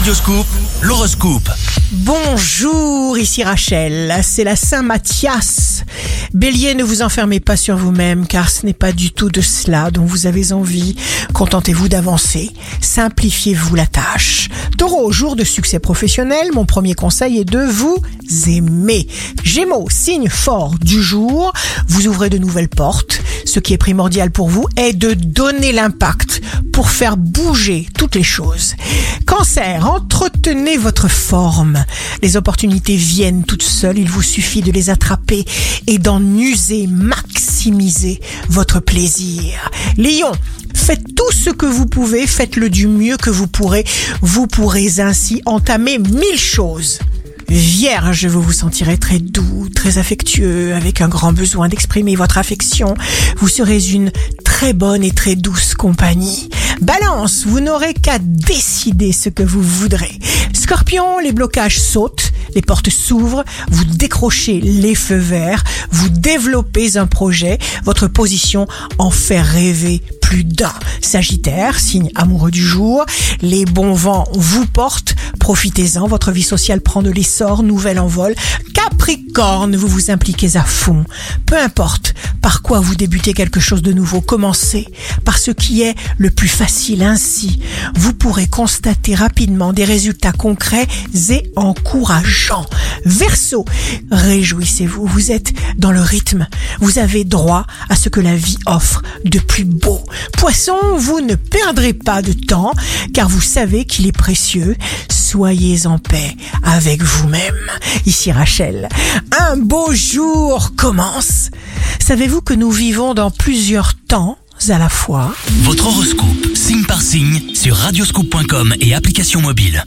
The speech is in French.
Radioscoop, l'horoscope. Bonjour, ici Rachel, c'est la Saint Mathias. Bélier, ne vous enfermez pas sur vous-même car ce n'est pas du tout de cela dont vous avez envie. Contentez-vous d'avancer, simplifiez-vous la tâche. Taureau, jour de succès professionnel, mon premier conseil est de vous aimer. Gémeaux, signe fort du jour, vous ouvrez de nouvelles portes. Ce qui est primordial pour vous est de donner l'impact pour faire bouger toutes les choses. Cancer, entretenez votre forme. Les opportunités viennent toutes seules, il vous suffit de les attraper et d'en user, maximiser votre plaisir. Lion, Faites tout ce que vous pouvez, faites-le du mieux que vous pourrez. Vous pourrez ainsi entamer mille choses. Vierge, vous vous sentirez très doux, très affectueux, avec un grand besoin d'exprimer votre affection. Vous serez une très bonne et très douce compagnie. Balance, vous n'aurez qu'à décider ce que vous voudrez. Scorpion, les blocages sautent, les portes s'ouvrent, vous décrochez les feux verts, vous développez un projet, votre position en fait rêver plus d'un. Sagittaire, signe amoureux du jour, les bons vents vous portent, profitez-en, votre vie sociale prend de l'essor, nouvel envol. Capricorne, vous vous impliquez à fond. Peu importe par quoi vous débutez quelque chose de nouveau, commencez par ce qui est le plus facile. Ainsi, vous pourrez constater rapidement des résultats concrets et encourageants. Verseau, réjouissez-vous, vous êtes dans le rythme. Vous avez droit à ce que la vie offre de plus beau. Poisson, vous ne perdrez pas de temps car vous savez qu'il est précieux. Soyez en paix avec vous-même. Ici Rachel, un beau jour commence. Savez-vous que nous vivons dans plusieurs temps à la fois? Votre horoscope, signe par signe, sur radioscoop.com et application mobile.